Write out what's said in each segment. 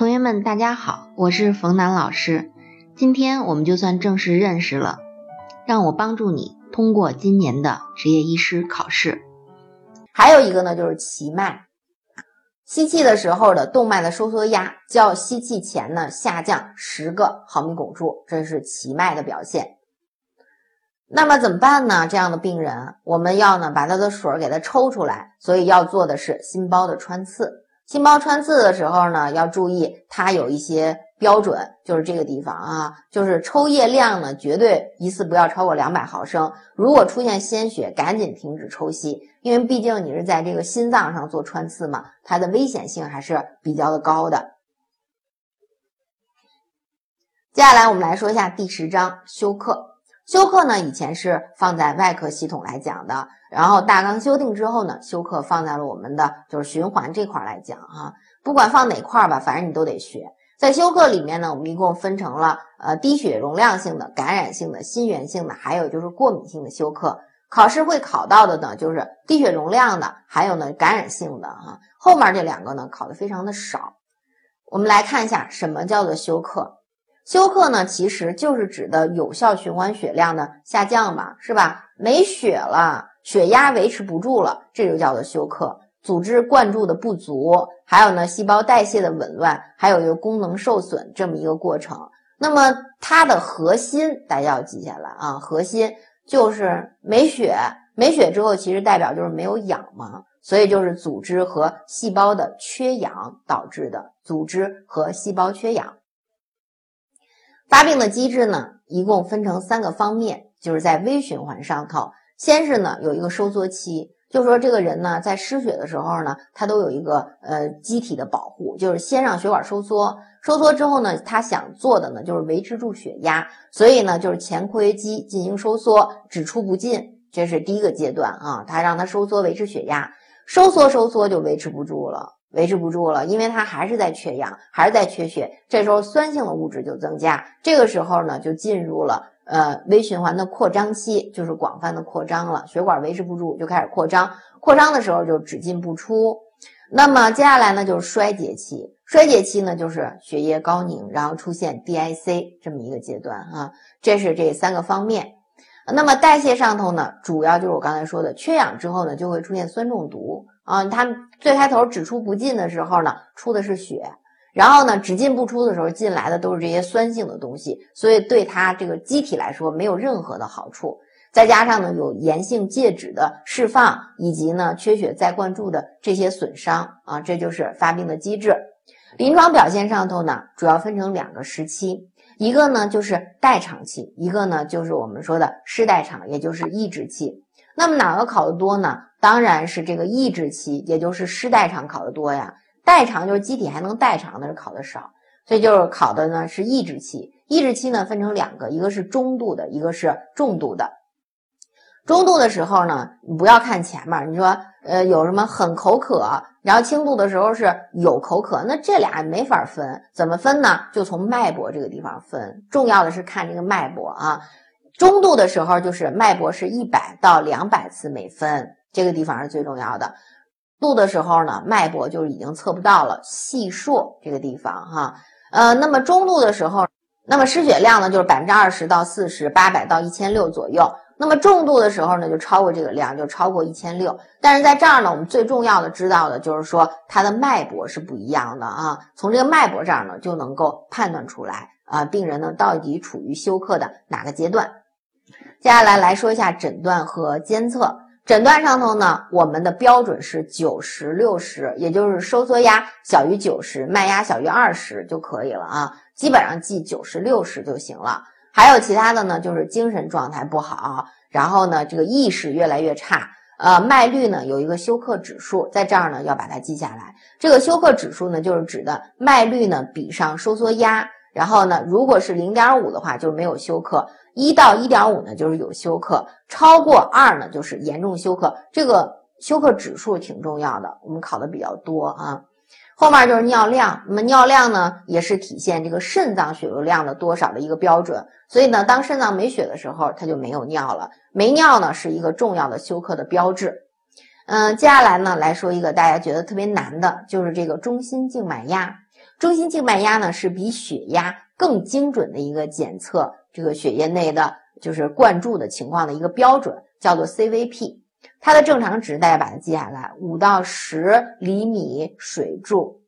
同学们，大家好，我是冯楠老师。今天我们就算正式认识了，让我帮助你通过今年的执业医师考试。还有一个呢，就是脐脉，吸气的时候的动脉的收缩压较吸气前呢下降十个毫米汞柱，这是脐脉的表现。那么怎么办呢？这样的病人，我们要呢把他的水给他抽出来，所以要做的是心包的穿刺。心包穿刺的时候呢，要注意它有一些标准，就是这个地方啊，就是抽液量呢，绝对一次不要超过两百毫升。如果出现鲜血，赶紧停止抽吸，因为毕竟你是在这个心脏上做穿刺嘛，它的危险性还是比较的高的。接下来我们来说一下第十章休克。休克呢，以前是放在外科系统来讲的，然后大纲修订之后呢，休克放在了我们的就是循环这块来讲哈。不管放哪块吧，反正你都得学。在休克里面呢，我们一共分成了呃低血容量性的、感染性的、心源性的，还有就是过敏性的休克。考试会考到的呢，就是低血容量的，还有呢感染性的哈。后面这两个呢，考的非常的少。我们来看一下什么叫做休克。休克呢，其实就是指的有效循环血量的下降嘛，是吧？没血了，血压维持不住了，这就叫做休克。组织灌注的不足，还有呢，细胞代谢的紊乱，还有一个功能受损这么一个过程。那么它的核心大家要记下来啊，核心就是没血，没血之后其实代表就是没有氧嘛，所以就是组织和细胞的缺氧导致的，组织和细胞缺氧。发病的机制呢，一共分成三个方面，就是在微循环上头。先是呢有一个收缩期，就说这个人呢在失血的时候呢，他都有一个呃机体的保护，就是先让血管收缩，收缩之后呢，他想做的呢就是维持住血压，所以呢就是前括约肌进行收缩，只出不进，这是第一个阶段啊，他让他收缩维持血压，收缩收缩就维持不住了。维持不住了，因为它还是在缺氧，还是在缺血。这时候酸性的物质就增加，这个时候呢就进入了呃微循环的扩张期，就是广泛的扩张了。血管维持不住，就开始扩张。扩张的时候就只进不出。那么接下来呢就是衰竭期，衰竭期呢就是血液高凝，然后出现 DIC 这么一个阶段啊。这是这三个方面。那么代谢上头呢，主要就是我刚才说的，缺氧之后呢就会出现酸中毒。啊，它最开头只出不进的时候呢，出的是血，然后呢，只进不出的时候，进来的都是这些酸性的东西，所以对它这个机体来说没有任何的好处。再加上呢，有炎性介质的释放，以及呢缺血再灌注的这些损伤啊，这就是发病的机制。临床表现上头呢，主要分成两个时期，一个呢就是代偿期，一个呢就是我们说的失代偿，也就是抑制期。那么哪个考的多呢？当然是这个抑制期，也就是失代偿考的多呀。代偿就是机体还能代偿的是考的少，所以就是考的呢是抑制期。抑制期呢分成两个，一个是中度的，一个是重度的。中度的时候呢，你不要看前面，你说呃有什么很口渴，然后轻度的时候是有口渴，那这俩没法分，怎么分呢？就从脉搏这个地方分。重要的是看这个脉搏啊。中度的时候就是脉搏是一百到两百次每分。这个地方是最重要的，度的时候呢，脉搏就已经测不到了，细数这个地方哈，呃，那么中度的时候，那么失血量呢就是百分之二十到四十八百到一千六左右，那么重度的时候呢就超过这个量，就超过一千六。但是在这儿呢，我们最重要的知道的就是说它的脉搏是不一样的啊，从这个脉搏这儿呢就能够判断出来啊，病人呢到底处于休克的哪个阶段。接下来来说一下诊断和监测。诊断上头呢，我们的标准是九十六十，也就是收缩压小于九十，脉压小于二十就可以了啊。基本上记九十六十就行了。还有其他的呢，就是精神状态不好，然后呢，这个意识越来越差。呃，脉率呢有一个休克指数，在这儿呢要把它记下来。这个休克指数呢，就是指的脉率呢比上收缩压，然后呢，如果是零点五的话，就没有休克。一到一点五呢，就是有休克；超过二呢，就是严重休克。这个休克指数挺重要的，我们考的比较多啊。后面就是尿量，那么尿量呢，也是体现这个肾脏血流量的多少的一个标准。所以呢，当肾脏没血的时候，它就没有尿了。没尿呢，是一个重要的休克的标志。嗯，接下来呢，来说一个大家觉得特别难的，就是这个中心静脉压。中心静脉压呢是比血压更精准的一个检测这个血液内的就是灌注的情况的一个标准，叫做 CVP。它的正常值大家把它记下来，五到十厘米水柱，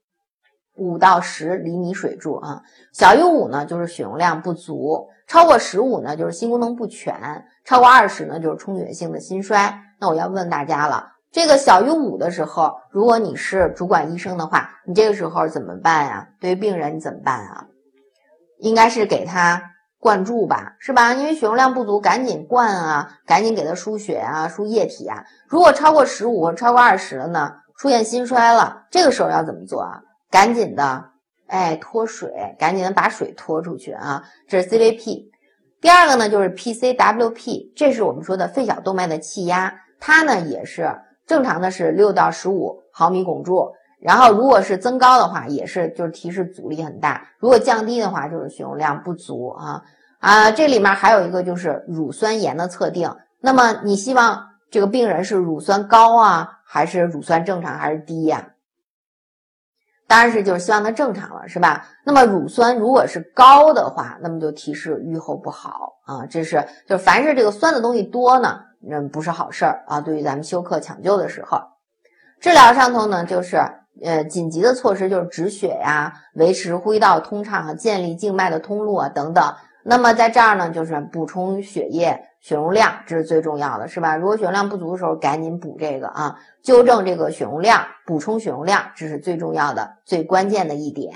五到十厘米水柱啊，小于五呢就是血容量不足，超过十五呢就是心功能不全，超过二十呢就是充血性的心衰。那我要问大家了，这个小于五的时候，如果你是主管医生的话，你这个时候怎么办呀？对于病人你怎么办啊？应该是给他。灌注吧，是吧？因为血容量不足，赶紧灌啊，赶紧给他输血啊，输液体啊。如果超过十五，超过二十了呢，出现心衰了，这个时候要怎么做啊？赶紧的，哎，脱水，赶紧的把水脱出去啊。这是 CVP。第二个呢，就是 PCWP，这是我们说的肺小动脉的气压，它呢也是正常的是六到十五毫米汞柱。然后，如果是增高的话，也是就是提示阻力很大；如果降低的话，就是血容量不足啊啊。这里面还有一个就是乳酸盐的测定。那么你希望这个病人是乳酸高啊，还是乳酸正常还是低呀？当然是就是希望它正常了，是吧？那么乳酸如果是高的话，那么就提示预后不好啊。这是就凡是这个酸的东西多呢，那，不是好事儿啊。对于咱们休克抢救的时候，治疗上头呢，就是。呃，紧急的措施就是止血呀，维持呼吸道通畅啊，建立静脉的通路啊等等。那么在这儿呢，就是补充血液血容量，这是最重要的，是吧？如果血容量不足的时候，赶紧补这个啊，纠正这个血容量，补充血容量，这是最重要的、最关键的一点。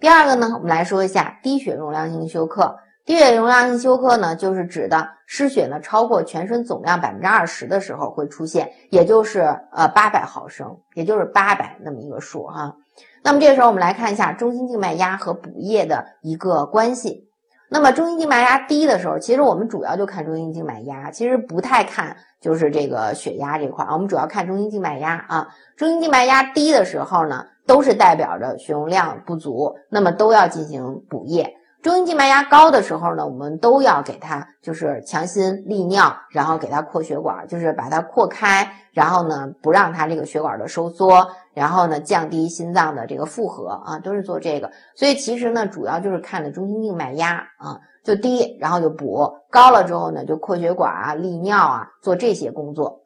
第二个呢，我们来说一下低血容量性休克。低血容量性休克呢，就是指的失血呢超过全身总量百分之二十的时候会出现，也就是呃八百毫升，也就是八百那么一个数哈。那么这个时候我们来看一下中心静脉压和补液的一个关系。那么中心静脉压低的时候，其实我们主要就看中心静脉压，其实不太看就是这个血压这块儿，我们主要看中心静脉压啊。中心静脉压低的时候呢，都是代表着血容量不足，那么都要进行补液。中心静脉压高的时候呢，我们都要给他就是强心利尿，然后给他扩血管，就是把它扩开，然后呢不让它这个血管的收缩，然后呢降低心脏的这个负荷啊，都是做这个。所以其实呢，主要就是看的中心静脉压啊，就低，然后就补高了之后呢，就扩血管啊、利尿啊，做这些工作。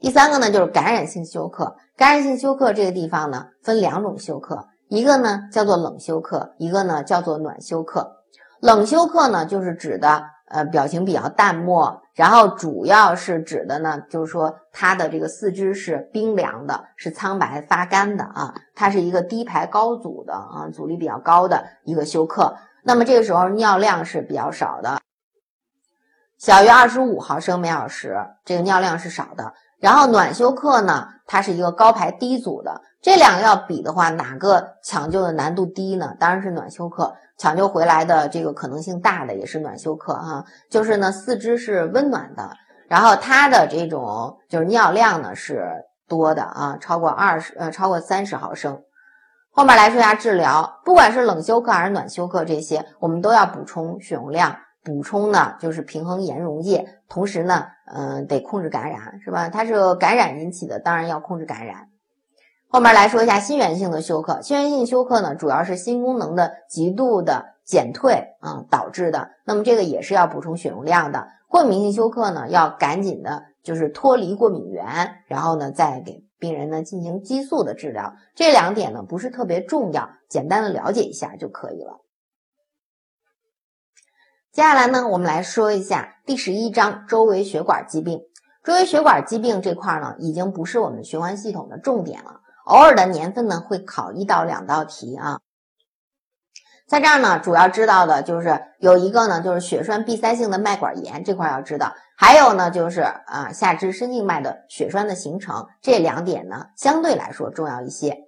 第三个呢，就是感染性休克。感染性休克这个地方呢，分两种休克。一个呢叫做冷休克，一个呢叫做暖休克。冷休克呢就是指的呃表情比较淡漠，然后主要是指的呢就是说他的这个四肢是冰凉的，是苍白发干的啊，它是一个低排高阻的啊，阻力比较高的一个休克。那么这个时候尿量是比较少的，小于二十五毫升每小时，这个尿量是少的。然后暖休克呢，它是一个高排低阻的。这两个要比的话，哪个抢救的难度低呢？当然是暖休克，抢救回来的这个可能性大的也是暖休克哈。就是呢，四肢是温暖的，然后它的这种就是尿量呢是多的啊，超过二十呃，超过三十毫升。后面来说一下治疗，不管是冷休克还是暖休克，这些我们都要补充血容量，补充呢就是平衡盐溶液，同时呢，嗯，得控制感染，是吧？它是感染引起的，当然要控制感染。后面来说一下心源性的休克，心源性休克呢，主要是心功能的极度的减退啊导致的。那么这个也是要补充血容量的。过敏性休克呢，要赶紧的，就是脱离过敏源，然后呢再给病人呢进行激素的治疗。这两点呢不是特别重要，简单的了解一下就可以了。接下来呢，我们来说一下第十一章周围血管疾病。周围血管疾病这块呢，已经不是我们循环系统的重点了。偶尔的年份呢，会考一到两道题啊。在这儿呢，主要知道的就是有一个呢，就是血栓闭塞性的脉管炎这块要知道，还有呢，就是啊下肢深静脉的血栓的形成，这两点呢相对来说重要一些。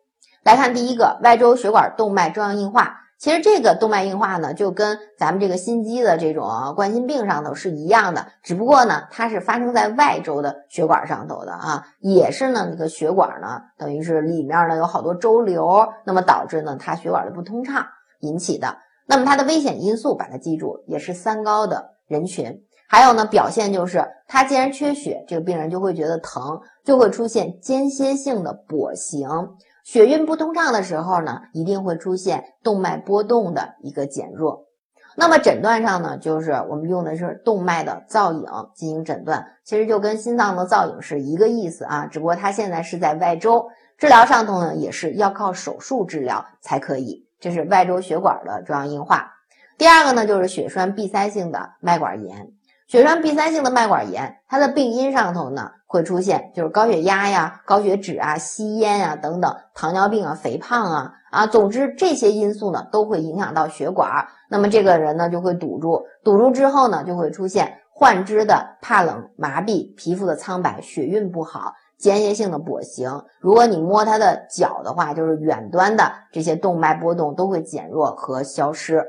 来看第一个，外周血管动脉粥样硬化。其实这个动脉硬化呢，就跟咱们这个心肌的这种冠心病上头是一样的，只不过呢，它是发生在外周的血管上头的啊，也是呢，那个血管呢，等于是里面呢有好多周瘤，那么导致呢它血管的不通畅引起的。那么它的危险因素，把它记住，也是三高的人群。还有呢，表现就是它既然缺血，这个病人就会觉得疼，就会出现间歇性的跛行。血运不通畅的时候呢，一定会出现动脉波动的一个减弱。那么诊断上呢，就是我们用的是动脉的造影进行诊断，其实就跟心脏的造影是一个意思啊，只不过它现在是在外周。治疗上头呢，也是要靠手术治疗才可以，这是外周血管的中央硬化。第二个呢，就是血栓闭塞性的脉管炎。血栓闭塞性的脉管炎，它的病因上头呢会出现，就是高血压呀、高血脂啊、吸烟啊等等，糖尿病啊、肥胖啊啊，总之这些因素呢都会影响到血管，那么这个人呢就会堵住，堵住之后呢就会出现患肢的怕冷、麻痹、皮肤的苍白、血运不好、间歇性的跛行。如果你摸他的脚的话，就是远端的这些动脉波动都会减弱和消失。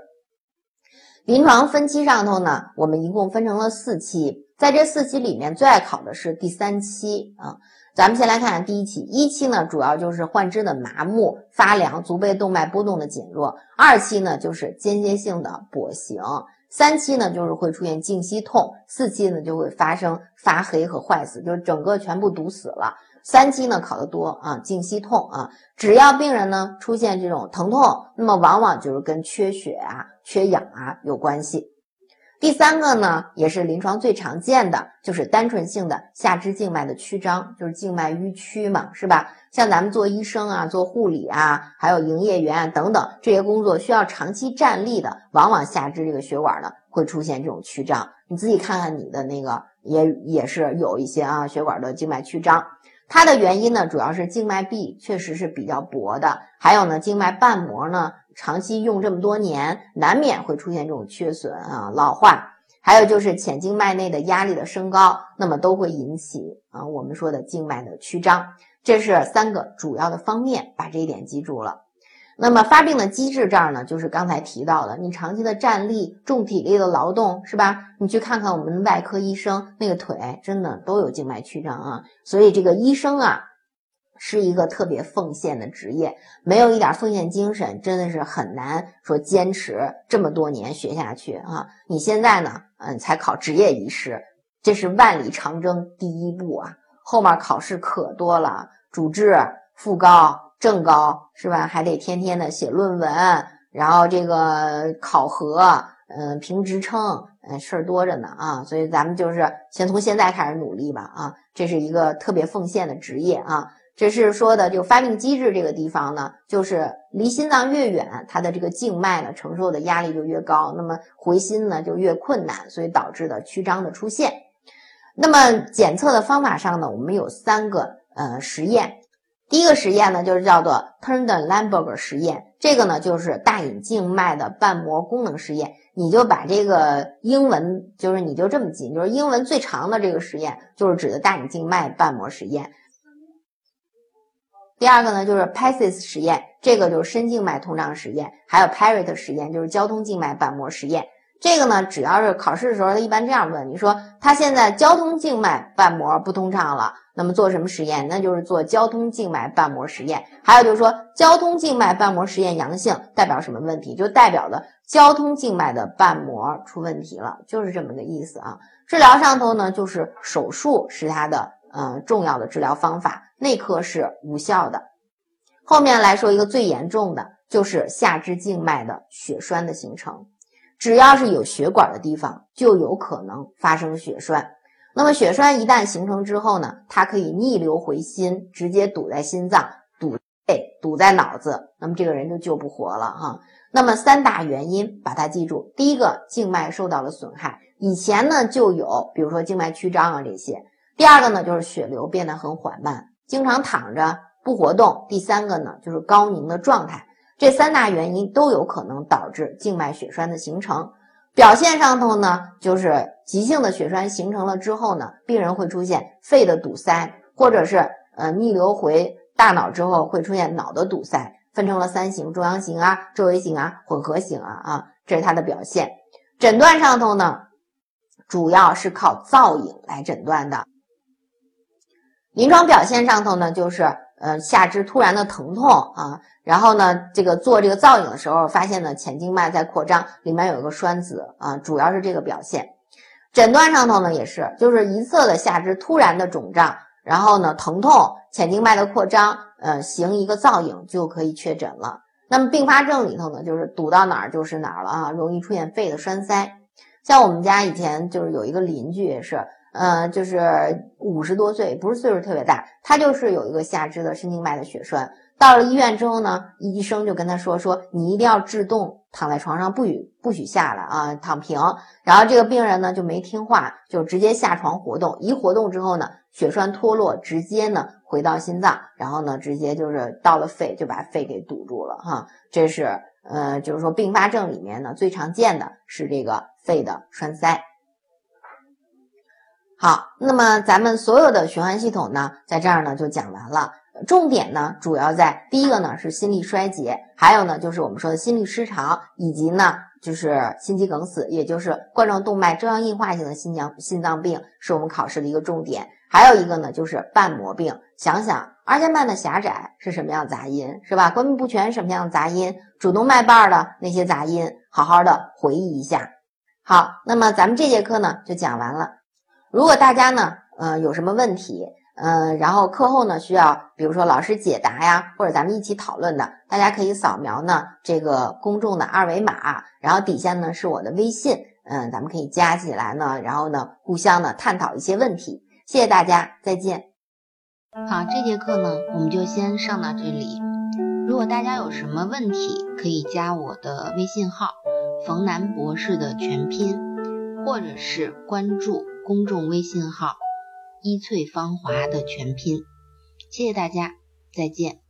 临床分期上头呢，我们一共分成了四期，在这四期里面最爱考的是第三期啊。咱们先来看看第一期，一期呢主要就是患肢的麻木、发凉、足背动脉波动的减弱；二期呢就是间歇性的跛行；三期呢就是会出现静息痛；四期呢就会发生发黑和坏死，就是整个全部堵死了。三期呢考得多啊，静息痛啊，只要病人呢出现这种疼痛，那么往往就是跟缺血啊、缺氧啊有关系。第三个呢，也是临床最常见的，就是单纯性的下肢静脉的曲张，就是静脉迂曲嘛，是吧？像咱们做医生啊、做护理啊，还有营业员等等这些工作需要长期站立的，往往下肢这个血管呢会出现这种曲张。你自己看看你的那个，也也是有一些啊血管的静脉曲张。它的原因呢，主要是静脉壁确实是比较薄的，还有呢，静脉瓣膜呢长期用这么多年，难免会出现这种缺损啊、老化，还有就是浅静脉内的压力的升高，那么都会引起啊我们说的静脉的曲张，这是三个主要的方面，把这一点记住了。那么发病的机制这儿呢，就是刚才提到的，你长期的站立、重体力的劳动，是吧？你去看看我们外科医生那个腿，真的都有静脉曲张啊。所以这个医生啊，是一个特别奉献的职业，没有一点奉献精神，真的是很难说坚持这么多年学下去啊。你现在呢，嗯，才考执业医师，这是万里长征第一步啊，后面考试可多了，主治、副高。正高是吧？还得天天的写论文，然后这个考核，嗯，评职称，嗯，事儿多着呢啊！所以咱们就是先从现在开始努力吧啊！这是一个特别奉献的职业啊！这是说的就发病机制这个地方呢，就是离心脏越远，它的这个静脉呢承受的压力就越高，那么回心呢就越困难，所以导致的曲张的出现。那么检测的方法上呢，我们有三个呃实验。第一个实验呢，就是叫做 Turner-Lamberg 实验，这个呢就是大隐静脉的瓣膜功能实验。你就把这个英文，就是你就这么记，就是英文最长的这个实验，就是指的大隐静脉瓣膜实验。第二个呢，就是 PACES 实验，这个就是深静脉通畅实验，还有 Parrot 实验，就是交通静脉瓣膜实验。这个呢，只要是考试的时候，他一般这样问你说，他现在交通静脉瓣膜不通畅了，那么做什么实验？那就是做交通静脉瓣膜实验。还有就是说，交通静脉瓣膜实验阳性代表什么问题？就代表了交通静脉的瓣膜出问题了，就是这么个意思啊。治疗上头呢，就是手术是它的嗯重要的治疗方法，内科是无效的。后面来说一个最严重的，就是下肢静脉的血栓的形成。只要是有血管的地方，就有可能发生血栓。那么血栓一旦形成之后呢，它可以逆流回心，直接堵在心脏、堵肺、堵在脑子，那么这个人就救不活了哈。那么三大原因，把它记住：第一个，静脉受到了损害，以前呢就有，比如说静脉曲张啊这些；第二个呢，就是血流变得很缓慢，经常躺着不活动；第三个呢，就是高凝的状态。这三大原因都有可能导致静脉血栓的形成。表现上头呢，就是急性的血栓形成了之后呢，病人会出现肺的堵塞，或者是呃逆流回大脑之后会出现脑的堵塞，分成了三型：中央型啊、周围型啊、混合型啊啊，这是它的表现。诊断上头呢，主要是靠造影来诊断的。临床表现上头呢，就是呃下肢突然的疼痛啊。然后呢，这个做这个造影的时候，发现呢浅静脉在扩张，里面有一个栓子啊，主要是这个表现。诊断上头呢也是，就是一侧的下肢突然的肿胀，然后呢疼痛，浅静脉的扩张，呃行一个造影就可以确诊了。那么并发症里头呢，就是堵到哪儿就是哪儿了啊，容易出现肺的栓塞。像我们家以前就是有一个邻居也是，呃，就是五十多岁，不是岁数特别大，他就是有一个下肢的神经脉的血栓。到了医院之后呢，医生就跟他说说，你一定要制动，躺在床上不许不许下来啊，躺平。然后这个病人呢就没听话，就直接下床活动。一活动之后呢，血栓脱落，直接呢回到心脏，然后呢直接就是到了肺，就把肺给堵住了哈。这是呃，就是说并发症里面呢最常见的是这个肺的栓塞。好，那么咱们所有的循环系统呢，在这儿呢就讲完了。重点呢，主要在第一个呢是心力衰竭，还有呢就是我们说的心律失常，以及呢就是心肌梗死，也就是冠状动脉粥样硬化性的心脏心脏病，是我们考试的一个重点。还有一个呢就是瓣膜病，想想二尖瓣的狭窄是什么样杂音，是吧？关闭不全什么样杂音？主动脉瓣的那些杂音，好好的回忆一下。好，那么咱们这节课呢就讲完了。如果大家呢，呃有什么问题？嗯，然后课后呢，需要比如说老师解答呀，或者咱们一起讨论的，大家可以扫描呢这个公众的二维码，然后底下呢是我的微信，嗯，咱们可以加起来呢，然后呢互相呢探讨一些问题。谢谢大家，再见。好，这节课呢我们就先上到这里。如果大家有什么问题，可以加我的微信号“冯楠博士”的全拼，或者是关注公众微信号。一翠芳华的全拼，谢谢大家，再见。